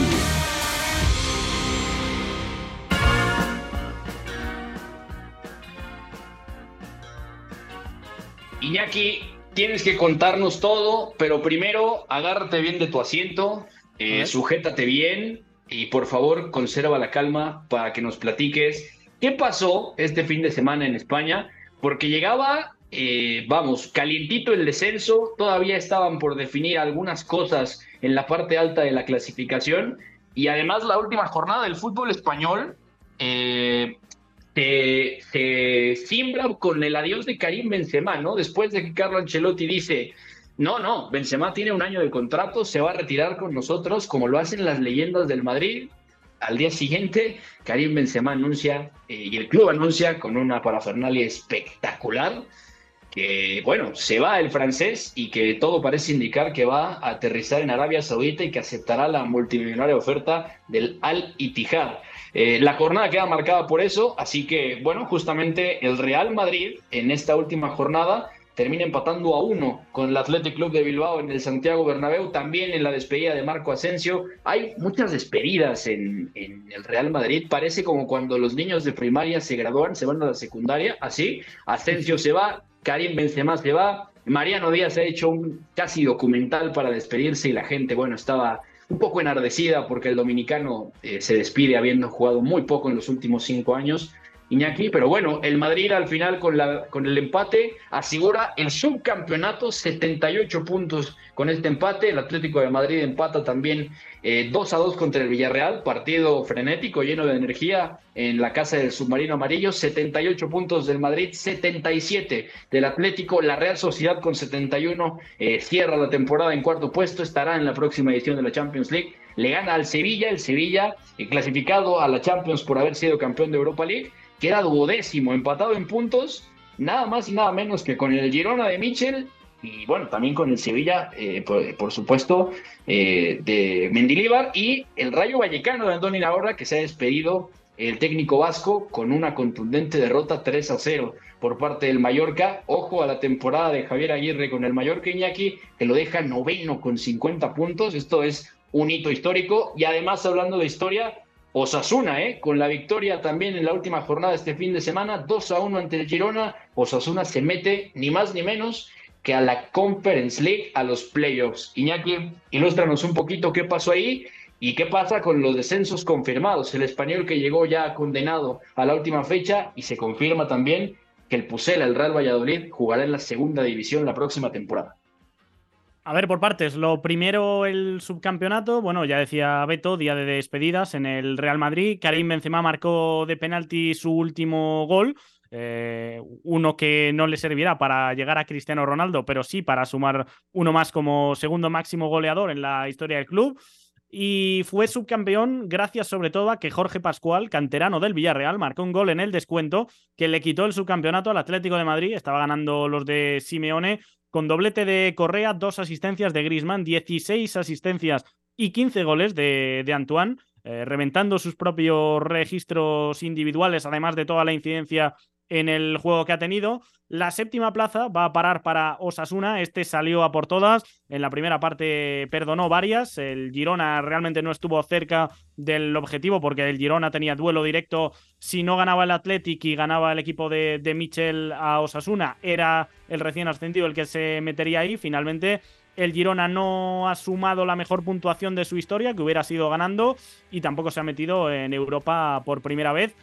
S1: Iñaki, tienes que contarnos todo, pero primero agárrate bien de tu asiento, eh, sujétate bien, y por favor conserva la calma para que nos platiques qué pasó este fin de semana en España, porque llegaba eh, vamos, calientito el descenso, todavía estaban por definir algunas cosas en la parte alta de la clasificación y además la última jornada del fútbol español eh, simbra con el adiós de Karim Benzema, ¿no? Después de que Carlo Ancelotti dice, no, no, Benzema tiene un año de contrato, se va a retirar con nosotros, como lo hacen las leyendas del Madrid. Al día siguiente, Karim Benzema anuncia eh, y el club anuncia con una parafernalia espectacular que, bueno, se va el francés y que todo parece indicar que va a aterrizar en Arabia Saudita y que aceptará la multimillonaria oferta del Al Ittihad. Eh, la jornada queda marcada por eso, así que, bueno, justamente el Real Madrid en esta última jornada termina empatando a uno con el Athletic Club de Bilbao en el Santiago Bernabéu, también en la despedida de Marco Asensio. Hay muchas despedidas en, en, el Real Madrid, parece como cuando los niños de primaria se gradúan, se van a la secundaria, así, Asensio se va, Karim Benzema se va, Mariano Díaz ha hecho un casi documental para despedirse y la gente, bueno, estaba un poco enardecida porque el dominicano eh, se despide habiendo jugado muy poco en los últimos cinco años. Iñaki, pero bueno, el Madrid al final con, la, con el empate asegura el subcampeonato, 78 puntos con este empate. El Atlético de Madrid empata también eh, 2 a 2 contra el Villarreal, partido frenético, lleno de energía en la casa del submarino amarillo. 78 puntos del Madrid, 77 del Atlético. La Real Sociedad con 71 eh, cierra la temporada en cuarto puesto, estará en la próxima edición de la Champions League. Le gana al Sevilla, el Sevilla eh, clasificado a la Champions por haber sido campeón de Europa League queda duodécimo, empatado en puntos, nada más y nada menos que con el Girona de Michel y bueno, también con el Sevilla, eh, por, supuesto, eh, de Mendilíbar y el Rayo Vallecano de Andoni Navarra, que se ha despedido el técnico vasco con una contundente derrota 3 a 0 por parte del Mallorca. Ojo a la temporada de Javier Aguirre con el Mallorca Iñaki, que lo deja noveno con 50 puntos. Esto es un hito histórico. Y además, hablando de historia, Osasuna, ¿eh? con la victoria también en la última jornada este fin de semana, 2 a 1 ante el Girona. Osasuna se mete ni más ni menos que a la Conference League, a los playoffs. Iñaki, ilústranos un poquito qué pasó ahí y qué pasa con los descensos confirmados. El español que llegó ya condenado a la última fecha y se confirma también que el Pusela, el Real Valladolid, jugará en la segunda división la próxima temporada.
S3: A ver, por partes. Lo primero, el subcampeonato. Bueno, ya decía Beto, día de despedidas en el Real Madrid. Karim Benzema marcó de penalti su último gol. Eh, uno que no le servirá para llegar a Cristiano Ronaldo, pero sí para sumar uno más como segundo máximo goleador en la historia del club. Y fue subcampeón gracias sobre todo a que Jorge Pascual, canterano del Villarreal, marcó un gol en el descuento que le quitó el subcampeonato al Atlético de Madrid. Estaba ganando los de Simeone con doblete de Correa, dos asistencias de Grisman, 16 asistencias y 15 goles de, de Antoine, eh, reventando sus propios registros individuales, además de toda la incidencia en el juego que ha tenido. La séptima plaza va a parar para Osasuna. Este salió a por todas. En la primera parte perdonó varias. El Girona realmente no estuvo cerca del objetivo porque el Girona tenía duelo directo. Si no ganaba el Athletic y ganaba el equipo de, de Michel a Osasuna, era el recién ascendido el que se metería ahí. Finalmente el Girona no ha sumado la mejor puntuación de su historia, que hubiera sido ganando, y tampoco se ha metido en Europa por primera vez.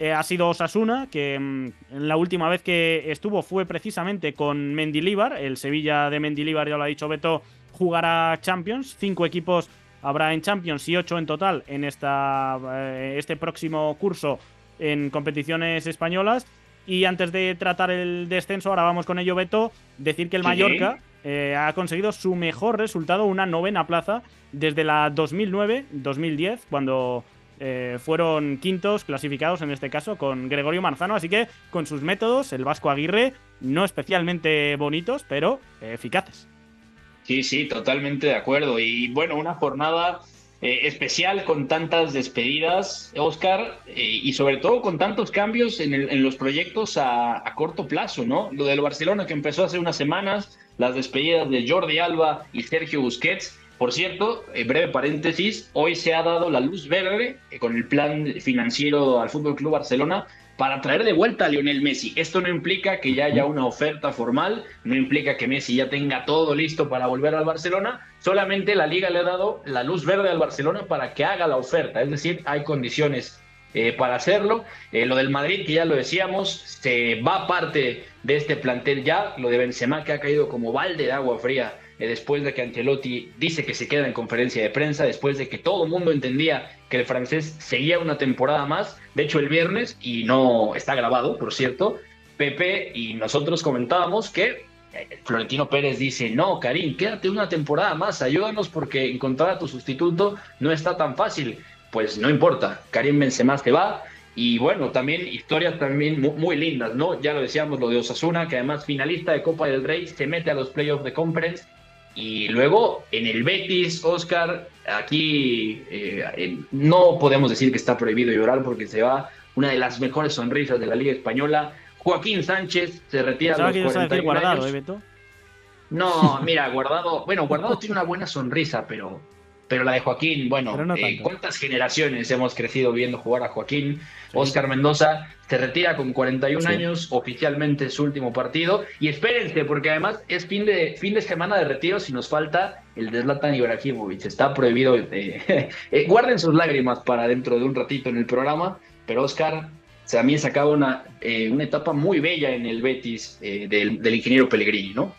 S3: Eh, ha sido Osasuna, que mm, la última vez que estuvo fue precisamente con Mendilíbar. El Sevilla de Mendilíbar, ya lo ha dicho Beto, jugará Champions. Cinco equipos habrá en Champions y ocho en total en esta, eh, este próximo curso en competiciones españolas. Y antes de tratar el descenso, ahora vamos con ello, Beto, decir que el Mallorca eh, ha conseguido su mejor resultado, una novena plaza, desde la 2009-2010, cuando eh, fueron quintos clasificados en este caso con Gregorio Marzano, así que con sus métodos, el Vasco Aguirre, no especialmente bonitos, pero eficaces.
S1: Sí, sí, totalmente de acuerdo. Y bueno, una jornada eh, especial con tantas despedidas, Oscar, eh, y sobre todo con tantos cambios en, los proyectos a, a, corto plazo, ¿no? Lo del Barcelona que empezó hace unas semanas, las despedidas de Jordi Alba y Sergio Busquets, por cierto, en breve paréntesis, hoy se ha dado la luz verde eh, con el plan financiero al Fútbol Club Barcelona para traer de vuelta a Lionel Messi. Esto no implica que ya haya una oferta formal, no implica que Messi ya tenga todo listo para volver al Barcelona, solamente la liga le ha dado la luz verde al Barcelona para que haga la oferta, es decir, hay condiciones eh, para hacerlo. Eh, lo del Madrid, que ya lo decíamos, se va parte de este plantel ya. Lo de Benzema, que ha caído como balde de agua fría eh, después de que Ancelotti dice que se queda en conferencia de prensa, después de que todo el mundo entendía que el francés seguía una temporada más. De hecho, el viernes, y no está grabado, por cierto, Pepe y nosotros comentábamos que Florentino Pérez dice, no, Karim, quédate una temporada más, ayúdanos porque encontrar a tu sustituto no está tan fácil pues no importa, Karim Benzema se va y bueno, también historias también muy, lindas, ¿no? Ya lo decíamos lo de Osasuna, que además finalista de Copa del Rey se mete a los playoffs de Conference y luego en el Betis, Oscar, aquí eh, no podemos decir que está prohibido llorar porque se va una de las mejores sonrisas de la Liga Española. Joaquín Sánchez se retira a los 41 guardado, ¿eh, Beto? No, mira, Guardado, bueno, Guardado tiene una buena sonrisa, pero pero la de Joaquín, bueno, eh, ¿cuántas generaciones hemos crecido viendo jugar a Joaquín? Oscar Mendoza se retira con 41 años, oficialmente su último partido. Y espérense, porque además es fin de, fin de semana de retiro si nos falta el de Zlatan Ibrahimovic. Está prohibido. Eh, eh, guarden sus lágrimas para dentro de un ratito en el programa, pero Oscar también se acaba una, una etapa muy bella en el Betis del, del ingeniero Pellegrini, ¿no?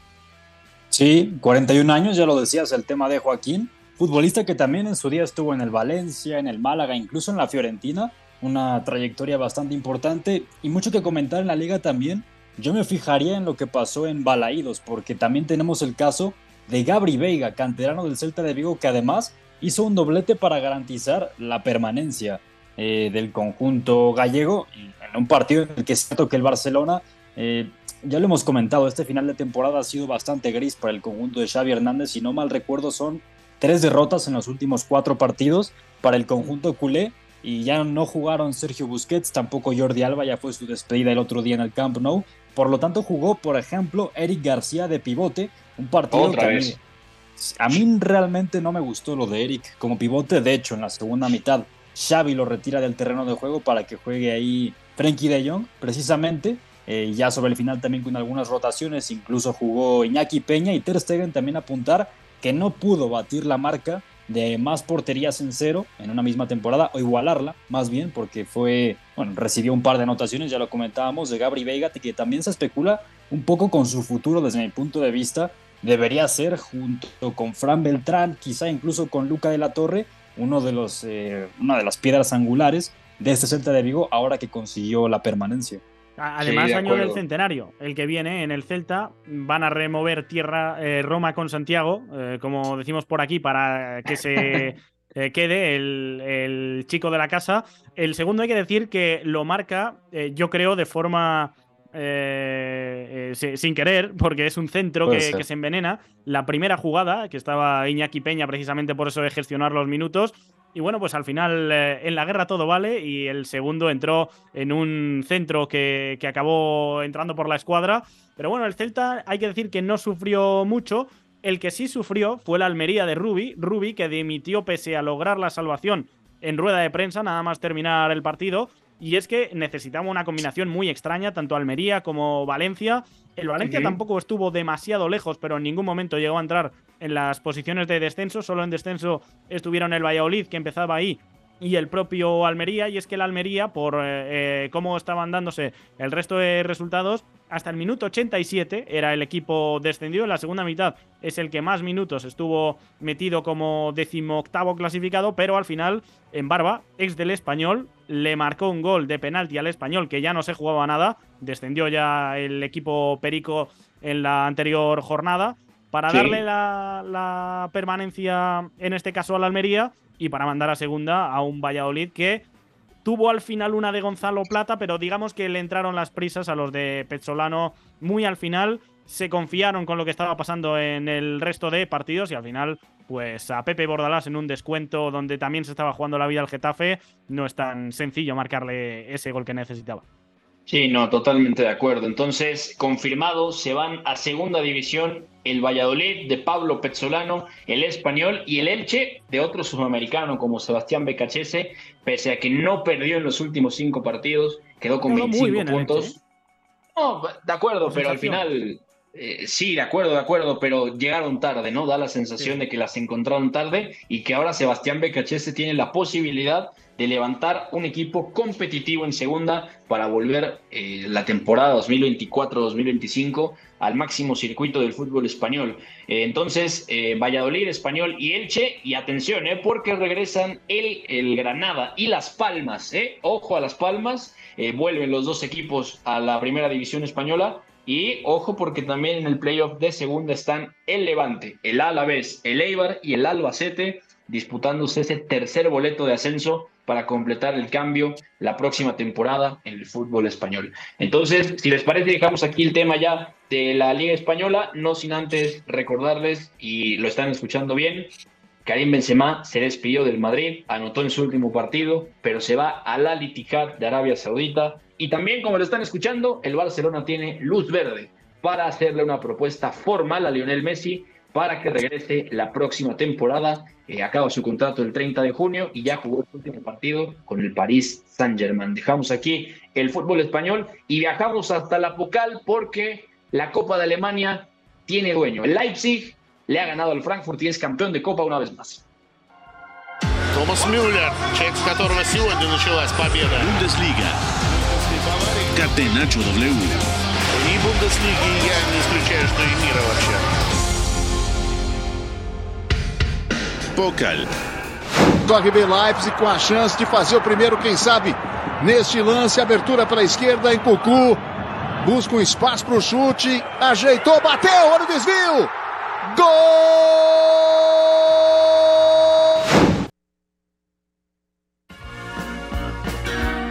S2: Sí, 41 años, ya lo decías, el tema de Joaquín futbolista que también en su día estuvo en el Valencia, en el Málaga, incluso en la Fiorentina, una trayectoria bastante importante y mucho que comentar en la liga también. Yo me fijaría en lo que pasó en Balaídos, porque también tenemos el caso de Gabri Veiga, canterano del Celta de Vigo, que además hizo un doblete para garantizar la permanencia eh, del conjunto gallego en un partido en el que es cierto el Barcelona, eh, ya lo hemos comentado, este final de temporada ha sido bastante gris para el conjunto de Xavi Hernández, si no mal recuerdo son tres derrotas en los últimos cuatro partidos para el conjunto culé y ya no jugaron Sergio Busquets, tampoco Jordi Alba, ya fue su despedida el otro día en el Camp Nou. Por lo tanto, jugó, por ejemplo, Eric García de pivote, un partido que A, mí, realmente no me gustó lo de Eric como pivote. De hecho, en la segunda mitad, Xavi lo retira del terreno de juego para que juegue ahí Frenkie de Jong, precisamente. Eh, ya sobre el final también con algunas rotaciones, incluso jugó Iñaki Peña y Ter Stegen también apuntar que no pudo batir la marca de más porterías en cero en una misma temporada, o igualarla más bien, porque fue, bueno, recibió un par de anotaciones, ya lo comentábamos, de Gabri Veiga, que también se especula un poco con su futuro desde mi punto de vista. Debería ser junto con Fran Beltrán, quizá incluso con Luca de la Torre, uno de los, eh, una de las piedras angulares de este Celta de Vigo ahora que consiguió la permanencia.
S3: Además, año del centenario, el que viene en el Celta, van a remover tierra eh, Roma con Santiago, eh, como decimos por aquí, para que se eh, quede el, chico de la casa. El segundo hay que decir que lo marca, yo creo, de forma sin querer, porque es un centro que, que, se envenena. La primera jugada, que estaba Iñaki Peña precisamente por eso de gestionar los minutos, y bueno, pues al final eh, en la guerra todo vale y el segundo entró en un centro que, que, acabó entrando por la escuadra. Pero bueno, el Celta hay que decir que no sufrió mucho. El que sí sufrió fue la Almería de Rubi, Rubi que dimitió pese a lograr la salvación en rueda de prensa, nada más terminar el partido. Y es que necesitamos una combinación muy extraña, tanto Almería como Valencia. El Valencia tampoco estuvo demasiado lejos, pero en ningún momento llegó a entrar en las posiciones de descenso. Solo en descenso estuvieron el Valladolid, que empezaba ahí, y el propio Almería. Y es que el Almería, por eh, eh, cómo estaban dándose el resto de resultados, hasta el minuto 87 era el equipo descendido. En la segunda mitad es el que más minutos estuvo metido como decimoctavo clasificado, pero al final, en Barba, ex del español, le marcó un gol de penalti al español que ya no se jugaba nada. Descendió ya el equipo Perico en la anterior jornada para darle la, la, permanencia, en este caso a la Almería, y para mandar a segunda a un Valladolid que Tuvo al final una de Gonzalo Plata, pero digamos que le entraron las prisas a los de Pezzolano muy al final. Se confiaron con lo que estaba pasando en el resto de partidos y al final, pues a Pepe Bordalás en un descuento donde también se estaba jugando la vida al Getafe, no es tan sencillo marcarle ese gol que necesitaba.
S1: Sí, no, totalmente de acuerdo. Entonces, confirmado, se van a segunda división el Valladolid de Pablo Pezzolano, el español y el Elche de otro sudamericano como Sebastián Becachese, pese a que no perdió en los últimos cinco partidos, quedó con 25 puntos. ¿eh? No, de acuerdo, pero al final Eh, sí, de acuerdo, de acuerdo, pero llegaron tarde, ¿no? Da la sensación de que las encontraron tarde y que ahora Sebastián Becachese tiene la posibilidad de levantar un equipo competitivo en segunda para volver eh, la temporada 2024-2025 al máximo circuito del fútbol español. Eh, entonces, Valladolid, Español y Elche, y atención, eh, porque regresan el, el Granada y Las Palmas, eh, ojo a Las Palmas, vuelven los dos equipos a la primera división española y ojo porque también en el playoff de segunda están el Levante, el Alavés, el Eibar y el Albacete disputándose ese tercer boleto de ascenso para completar el cambio la próxima temporada en el fútbol español. Entonces, si les parece, dejamos aquí el tema ya de la Liga Española, no sin antes recordarles, y lo están escuchando bien, Karim Benzema se despidió del Madrid, anotó en su último partido, pero se va a la Litijat de Arabia Saudita y también, como lo están escuchando, el Barcelona tiene luz verde para hacerle una propuesta formal a Lionel Messi para que regrese la próxima temporada. Eh, acaba su contrato el 30 de junio y ya jugó su último partido con el Paris Saint-Germain. Dejamos aquí el fútbol español y viajamos hasta la Pocal porque la Copa de Alemania tiene dueño. El Leipzig le ha ganado al Frankfurt y es campeón de Copa una vez más.
S4: Thomas Müller, человек, с которого сегодня началась победа. Bundesliga. Catenacho W.
S7: И Бундеслиги я не исключаю, что и мира вообще.
S4: Pokal.
S8: Corre bem Leipzig com a chance de fazer o primeiro, quem sabe, neste lance, abertura pela esquerda em Cucu. Busca um espaço para o chute, ajeitou, bateu, olha o desvio.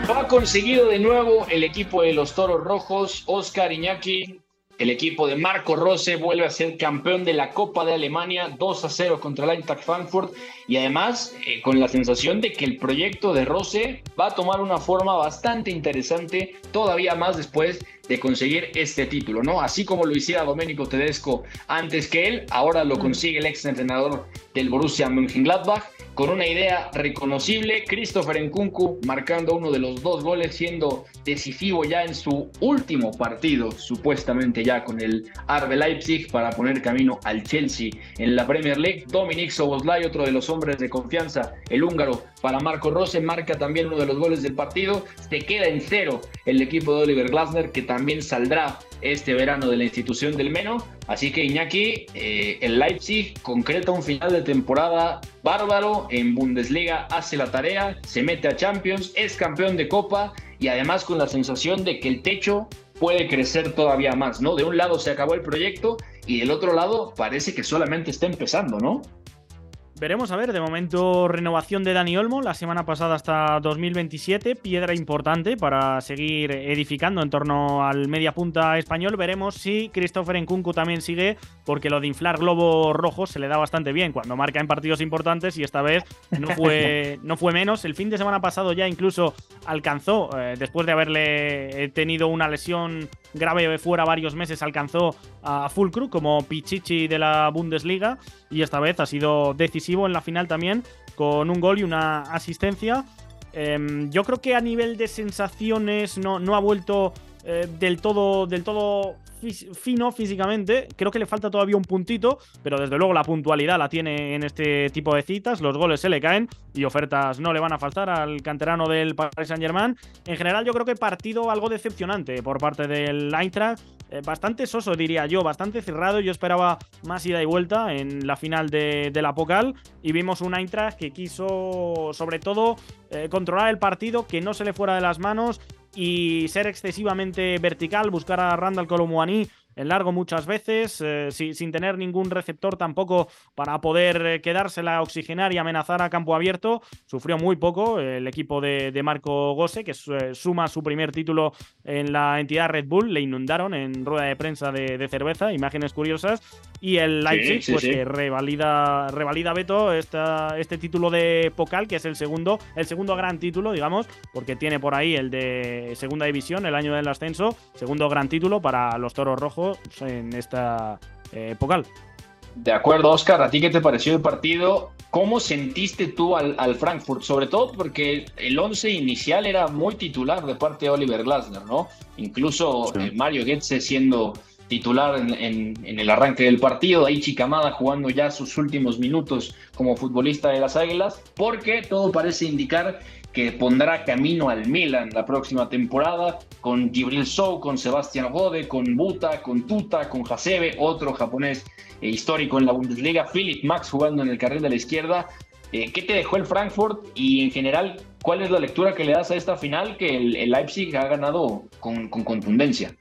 S1: Lo ha conseguido de nuevo el equipo de los Toros Rojos, Oscar Iñaki. El equipo de Marco Rose vuelve a ser campeón de la Copa de Alemania 2 a 0 contra el Eintracht Frankfurt. Y además eh, con la sensación de que el proyecto de Rose va a tomar una forma bastante interesante todavía más después de conseguir este título, ¿no? Así como lo hiciera Domenico Tedesco antes que él, ahora lo consigue el ex entrenador del Borussia Mönchengladbach con una idea reconocible, Christopher Nkunku marcando uno de los dos goles siendo decisivo ya en su último partido, supuestamente ya con el Arbe Leipzig para poner camino al Chelsea en la Premier League. Dominic Soboslai, otro de los hombres de confianza, el húngaro para Marco Rose, marca también uno de los goles del partido. Se queda en cero el equipo de Oliver Glasner que también saldrá este verano de la institución del Meno. Así que Iñaki, eh, el Leipzig concreta un final de temporada bárbaro en Bundesliga, hace la tarea, se mete a Champions, es campeón de Copa y además con la sensación de que el techo puede crecer todavía más, ¿no? De un lado se acabó el proyecto y del otro lado parece que solamente está empezando, ¿no?
S3: Veremos a ver, de momento renovación de Dani Olmo, la semana pasada hasta 2027, piedra importante para seguir edificando en torno al media punta español. Veremos si Christopher Nkunku también sigue, porque lo de inflar globos rojos se le da bastante bien cuando marca en partidos importantes y esta vez no fue, no fue menos. El fin de semana pasado ya incluso alcanzó, eh, después de haberle tenido una lesión grave fuera varios meses, alcanzó a Fulcru como Pichichi de la Bundesliga y esta vez ha sido decisivo en la final también con un gol y una asistencia. Em, yo creo que a nivel de sensaciones no, no ha vuelto eh, del todo, del todo fino físicamente. Creo que le falta todavía un puntito, pero desde luego la puntualidad la tiene en este tipo de citas. Los goles se le caen y ofertas no le van a faltar al canterano del Paris Saint-Germain. En general, yo creo que partido algo decepcionante por parte del Eintracht. Eh, bastante soso, diría yo, bastante cerrado. Yo esperaba más ida y vuelta en la final de, la Pocal y vimos un Eintracht que quiso, sobre todo, eh, controlar el partido, que no se le fuera de las manos y ser excesivamente vertical, buscar a Randall Colomwani en largo muchas veces, eh, sin tener ningún receptor tampoco para poder eh, quedársela, oxigenar y amenazar a campo abierto. Sufrió muy poco el equipo de, Marco Gose, que eh, suma su primer título en la entidad Red Bull. Le inundaron en rueda de prensa de, cerveza, imágenes curiosas. Y el Leipzig, pues que revalida, revalida Beto esta, este título de Pocal, que es el segundo, el segundo gran título, digamos, porque tiene por ahí el de segunda división, el año del ascenso, segundo gran título para los toros rojos en esta eh,
S1: De acuerdo, Oscar, ¿a ti qué te pareció el partido? ¿Cómo sentiste tú al, Frankfurt? Sobre todo porque el once inicial era muy titular de parte de Oliver Glasner, ¿no? Incluso eh, Mario Goetze siendo titular en, el arranque del partido, ahí Chicamada jugando ya sus últimos minutos como futbolista de las Águilas, porque todo parece indicar que pondrá camino al Milan la próxima temporada con Gibril Sou, con Sebastián Rode, con Buta, con Tuta, con Hasebe, otro japonés eh, histórico en la Bundesliga, Philip Max jugando en el carril de la izquierda. Eh, ¿Qué te dejó el Frankfurt y en general cuál es la lectura que le das a esta final que el, Leipzig ha ganado con, contundencia?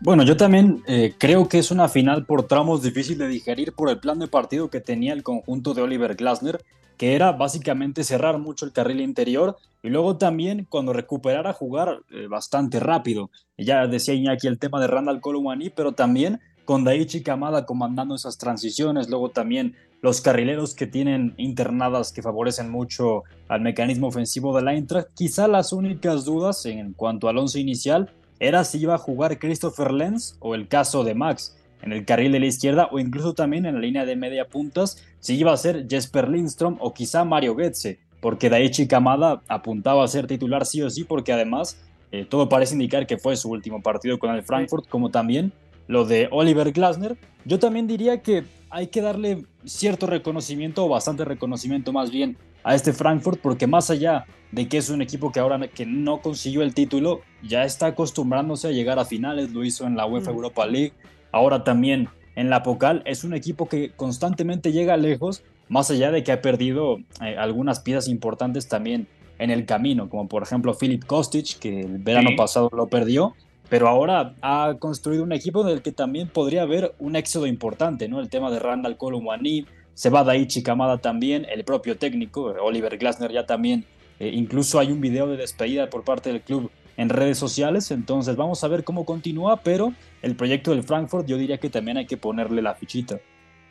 S2: Bueno, yo también eh, creo que es una final por tramos difícil de digerir por el plan de partido que tenía el conjunto de Oliver Glasner, que era básicamente cerrar mucho el carril interior y luego también cuando recuperara jugar eh, bastante rápido. Ya decía Iñaki el tema de Randall Colomani, pero también con Daichi Kamada comandando esas transiciones, luego también los carrileros que tienen internadas que favorecen mucho al mecanismo ofensivo de la Eintracht. Quizá las únicas dudas en cuanto al once inicial era si iba a jugar Christopher Lenz o el caso de Max en el carril de la izquierda o incluso también en la línea de media puntas si iba a ser Jesper Lindstrom o quizá Mario Goetze, porque Daichi Kamada apuntaba a ser titular sí o sí porque además eh, todo parece indicar que fue su último partido con el Frankfurt, como también lo de Oliver Glasner. Yo también diría que hay que darle cierto reconocimiento o bastante reconocimiento más bien a este Frankfurt porque más allá de que es un equipo que ahora que no consiguió el título, ya está acostumbrándose a llegar a finales, lo hizo en la UEFA mm. Europa League, ahora también en la Pocal, es un equipo que constantemente llega lejos, más allá de que ha perdido eh, algunas piezas importantes también en el camino, como por ejemplo Philip Kostic, que el verano pasado lo perdió, pero ahora ha construido un equipo del que también podría haber un éxodo importante, ¿no? El tema de Randall Colomwani, se va Daichi Kamada también, el propio técnico, Oliver Glasner ya también, eh, incluso hay un video de despedida por parte del club en redes sociales, entonces vamos a ver cómo continúa, pero el proyecto del Frankfurt yo diría que también hay que ponerle la fichita.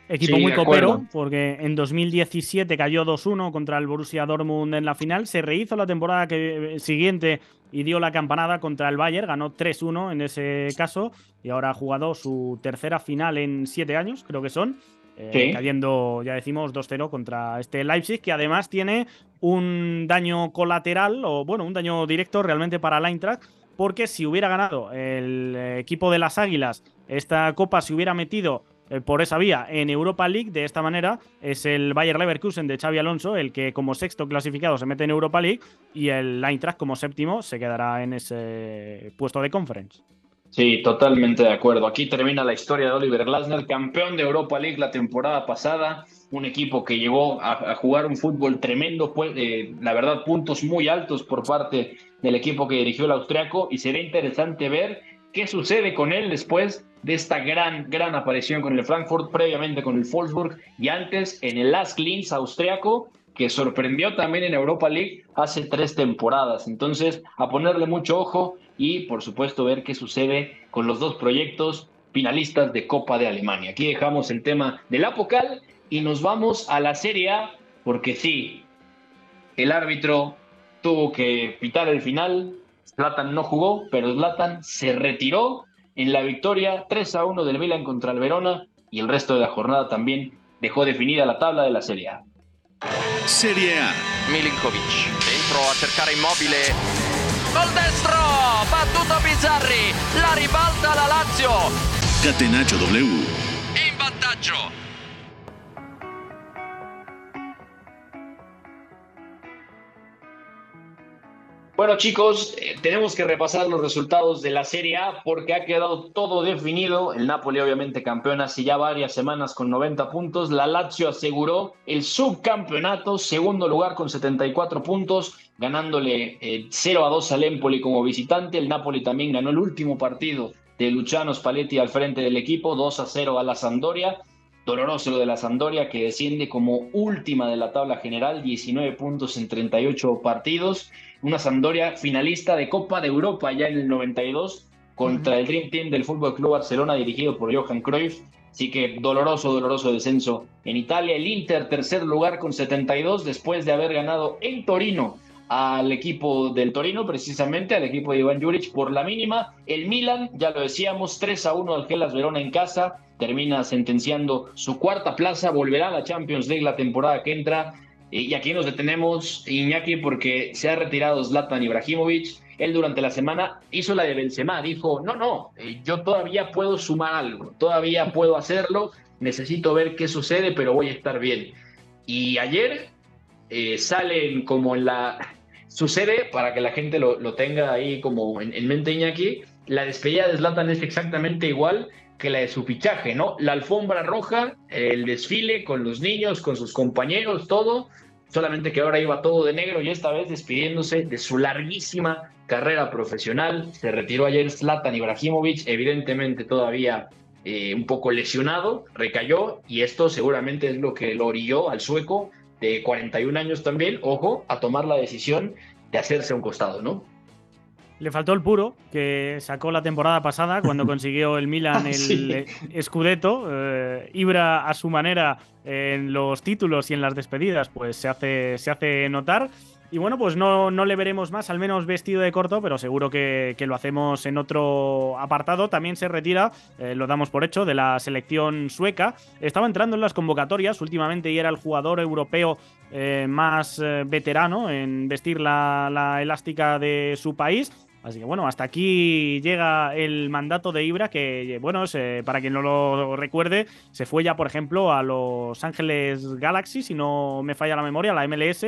S3: Equipo muy copero, porque en 2017 cayó 2-1 contra el Borussia Dortmund en la final. Se rehizo la temporada que, eh, siguiente y dio la campanada contra el Bayern. Ganó 3-1 en ese caso y ahora ha jugado su tercera final en siete años, creo que son. Eh, cayendo, ya decimos, 2-0 contra este Leipzig, que además tiene un daño colateral, o bueno, un daño directo realmente para el Eintracht, porque si hubiera ganado el equipo de las Águilas esta copa, se hubiera metido eh, por esa vía en Europa League. De esta manera es el Bayer Leverkusen de Xavi Alonso el que como sexto clasificado se mete en Europa League y el Eintracht como séptimo se quedará en ese puesto de conference.
S1: Sí, totalmente de acuerdo. Aquí termina la historia de Oliver Glasner, campeón de Europa League la temporada pasada, un equipo que llegó a, jugar un fútbol tremendo, pues, eh, la verdad, puntos muy altos por parte del equipo que dirigió el austriaco y será interesante ver qué sucede con él después de esta gran, gran aparición con el Frankfurt, previamente con el Wolfsburg y antes en el Last Linz austriaco, que sorprendió también en Europa League hace tres temporadas. Entonces, a ponerle mucho ojo y, por supuesto, ver qué sucede con los dos proyectos finalistas de Copa de Alemania. Aquí dejamos el tema del Apocal y nos vamos a la Serie A, porque sí, el árbitro tuvo que pitar el final, Zlatan no jugó, pero Zlatan se retiró en la victoria 3 a 1 del Milan contra el Verona y el resto de la jornada también dejó definida la tabla de la Serie A.
S4: Serie A.
S9: Milinkovic dentro a cercare Immobile. Gol destro, battuto Bizzarri, la ribalta la Lazio.
S4: Catenaccio W.
S9: In vantaggio.
S1: Bueno chicos, eh, tenemos que repasar los resultados de la Serie A porque ha quedado todo definido. El Napoli obviamente campeón hace ya varias semanas con 90 puntos. La Lazio aseguró el subcampeonato, segundo lugar con 74 puntos, ganándole 0 eh, a 2 al Empoli como visitante. El Napoli también ganó el último partido de Luciano Spalletti al frente del equipo, 2 a 0 a la Sandoria. Doloroso lo de la Sandoria que desciende como última de la tabla general, 19 puntos en 38 partidos una Sampdoria finalista de Copa de Europa ya en el 92 contra el Dream Team del Fútbol Club Barcelona dirigido por Johan Cruyff. Así que doloroso, doloroso descenso en Italia. El Inter, tercer lugar con 72, después de haber ganado en Torino al equipo del Torino, precisamente al equipo de Iván Juric por la mínima. El Milan, ya lo decíamos, 3 a 1 al Gelas Verona en casa, termina sentenciando su cuarta plaza, volverá a la Champions League la temporada que entra y aquí nos detenemos, Iñaki, porque se ha retirado Zlatan Ibrahimovic él durante la semana hizo la de Benzema, dijo, no, no, eh, yo todavía puedo sumar algo, todavía puedo hacerlo, necesito ver qué sucede, pero voy a estar bien. Y ayer eh, salen como en la... Sucede, para que la gente lo, tenga ahí como en, en mente Iñaki, la despedida de Zlatan es exactamente igual que la de su fichaje, ¿no? La alfombra roja, el desfile con los niños, con sus compañeros, todo, solamente que ahora iba todo de negro y esta vez despidiéndose de su larguísima carrera profesional. Se retiró ayer Zlatan Ibrahimovic, evidentemente todavía eh, un poco lesionado, recayó y esto seguramente es lo que lo orilló al sueco de 41 años también, ojo, a tomar la decisión de hacerse un costado, ¿no?
S3: Le faltó el puro, que sacó la temporada pasada cuando consiguió el Milan el Scudetto. Eh, Ibra, a su manera, en los títulos y en las despedidas, pues se hace, se hace notar. Y bueno, pues no, no le veremos más, al menos vestido de corto, pero seguro que, lo hacemos en otro apartado. También se retira, eh, lo damos por hecho, de la selección sueca. Estaba entrando en las convocatorias últimamente y era el jugador europeo eh, más veterano en vestir la, la elástica de su país. Así que bueno, hasta aquí llega el mandato de Ibra, que bueno, para quien no lo recuerde, se fue ya, por ejemplo, a Los Ángeles Galaxy, si no me falla la memoria, la MLS.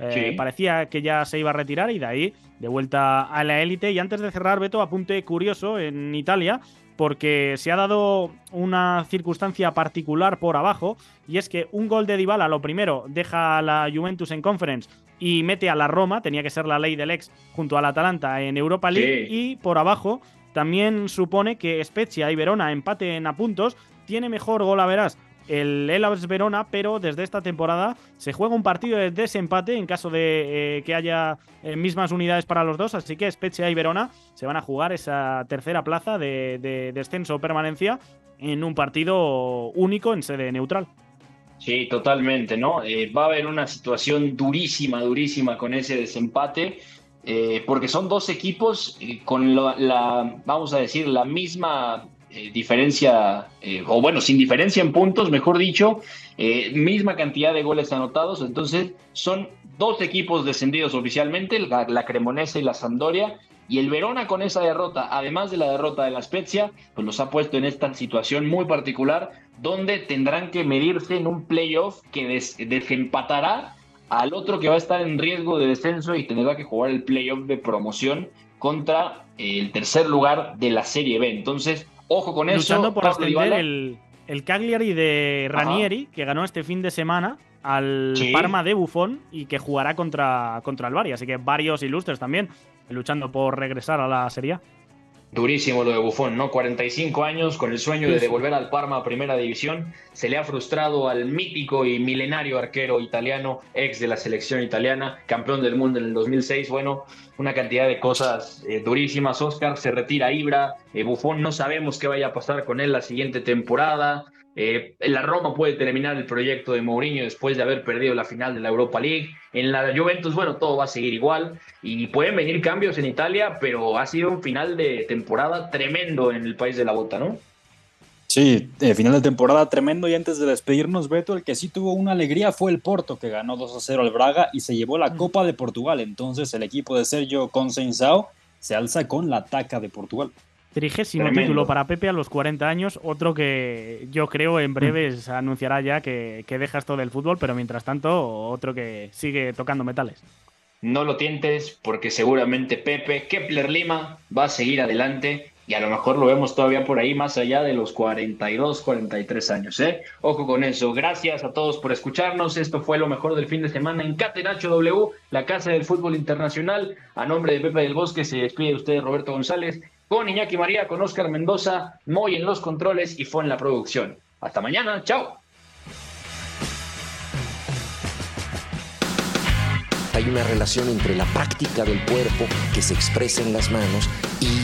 S3: Eh, parecía que ya se iba a retirar y de ahí de vuelta a la élite. Y antes de cerrar, Beto, apunte curioso en Italia, porque se ha dado una circunstancia particular por abajo, y es que un gol de Dybala, lo primero, deja a la Juventus en Conference y mete a la Roma, tenía que ser la ley del ex, junto al Atalanta en Europa League, y por abajo también supone que Spezia y Verona empaten a puntos, tiene mejor gol a verás el Hellas Verona, pero desde esta temporada se juega un partido de desempate en caso de eh, que haya eh, mismas unidades para los dos, así que Spezia y Verona se van a jugar esa tercera plaza de, descenso o permanencia en un partido único en sede neutral.
S1: Sí, totalmente, ¿no? Eh, va a haber una situación durísima, durísima con ese desempate, porque son dos equipos con la, vamos a decir, la misma eh, diferencia, eh, o bueno, sin diferencia en puntos, mejor dicho, eh, misma cantidad de goles anotados. Entonces, son dos equipos descendidos oficialmente, la, Cremonesa y la Sampdoria. Y el Verona con esa derrota, además de la derrota de la Spezia, pues los ha puesto en esta situación muy particular, donde tendrán que medirse en un playoff que desempatará al otro que va a estar en riesgo de descenso y tendrá que jugar el playoff de promoción contra el tercer lugar de la Serie B. Entonces, Ojo con eso.
S3: Luchando por ascender el, el Cagliari de Ranieri, que ganó este fin de semana al Parma de Buffon y que jugará contra, contra el Bari. Así que varios ilustres también luchando por regresar a la Serie A.
S1: Durísimo lo de Buffon, ¿no? 45 años con el sueño de devolver al Parma a Primera División. Se le ha frustrado al mítico y milenario arquero italiano, ex de la selección italiana, campeón del mundo en el 2006. Bueno, una cantidad de cosas eh, durísimas. Oscar se retira Ibra. Eh, Buffon no sabemos qué vaya a pasar con él la siguiente temporada. Eh, la Roma puede terminar el proyecto de Mourinho después de haber perdido la final de la Europa League. En la Juventus, bueno, todo va a seguir igual y pueden venir cambios en Italia, pero ha sido un final de temporada tremendo en el país de la bota, ¿no?
S2: Sí, eh, final de temporada tremendo y antes de despedirnos, Beto, el que sí tuvo una alegría fue el Porto, que ganó 2 a 0 al Braga y se llevó la. Copa de Portugal. Entonces el equipo de Sergio Conceição se alza con la taca de Portugal.
S3: Trigésimo título para Pepe a los 40 años, otro que yo creo en breve mm. se anunciará ya que, que deja esto del fútbol, pero mientras tanto otro que sigue tocando metales.
S1: No lo tientes porque seguramente Pepe Kepler Lima va a seguir adelante y a lo mejor lo vemos todavía por ahí más allá de los 42, 43 años. ¿eh? Ojo con eso. Gracias a todos por escucharnos. Esto fue lo mejor del fin de semana en Catenacho W, la casa del fútbol internacional. A nombre de Pepe del Bosque se despide usted Roberto González con Iñaki María, con Oscar Mendoza, Moy en los controles y fue en la producción. Hasta mañana, chao.
S10: Hay una relación entre la práctica del cuerpo que se expresa en las manos y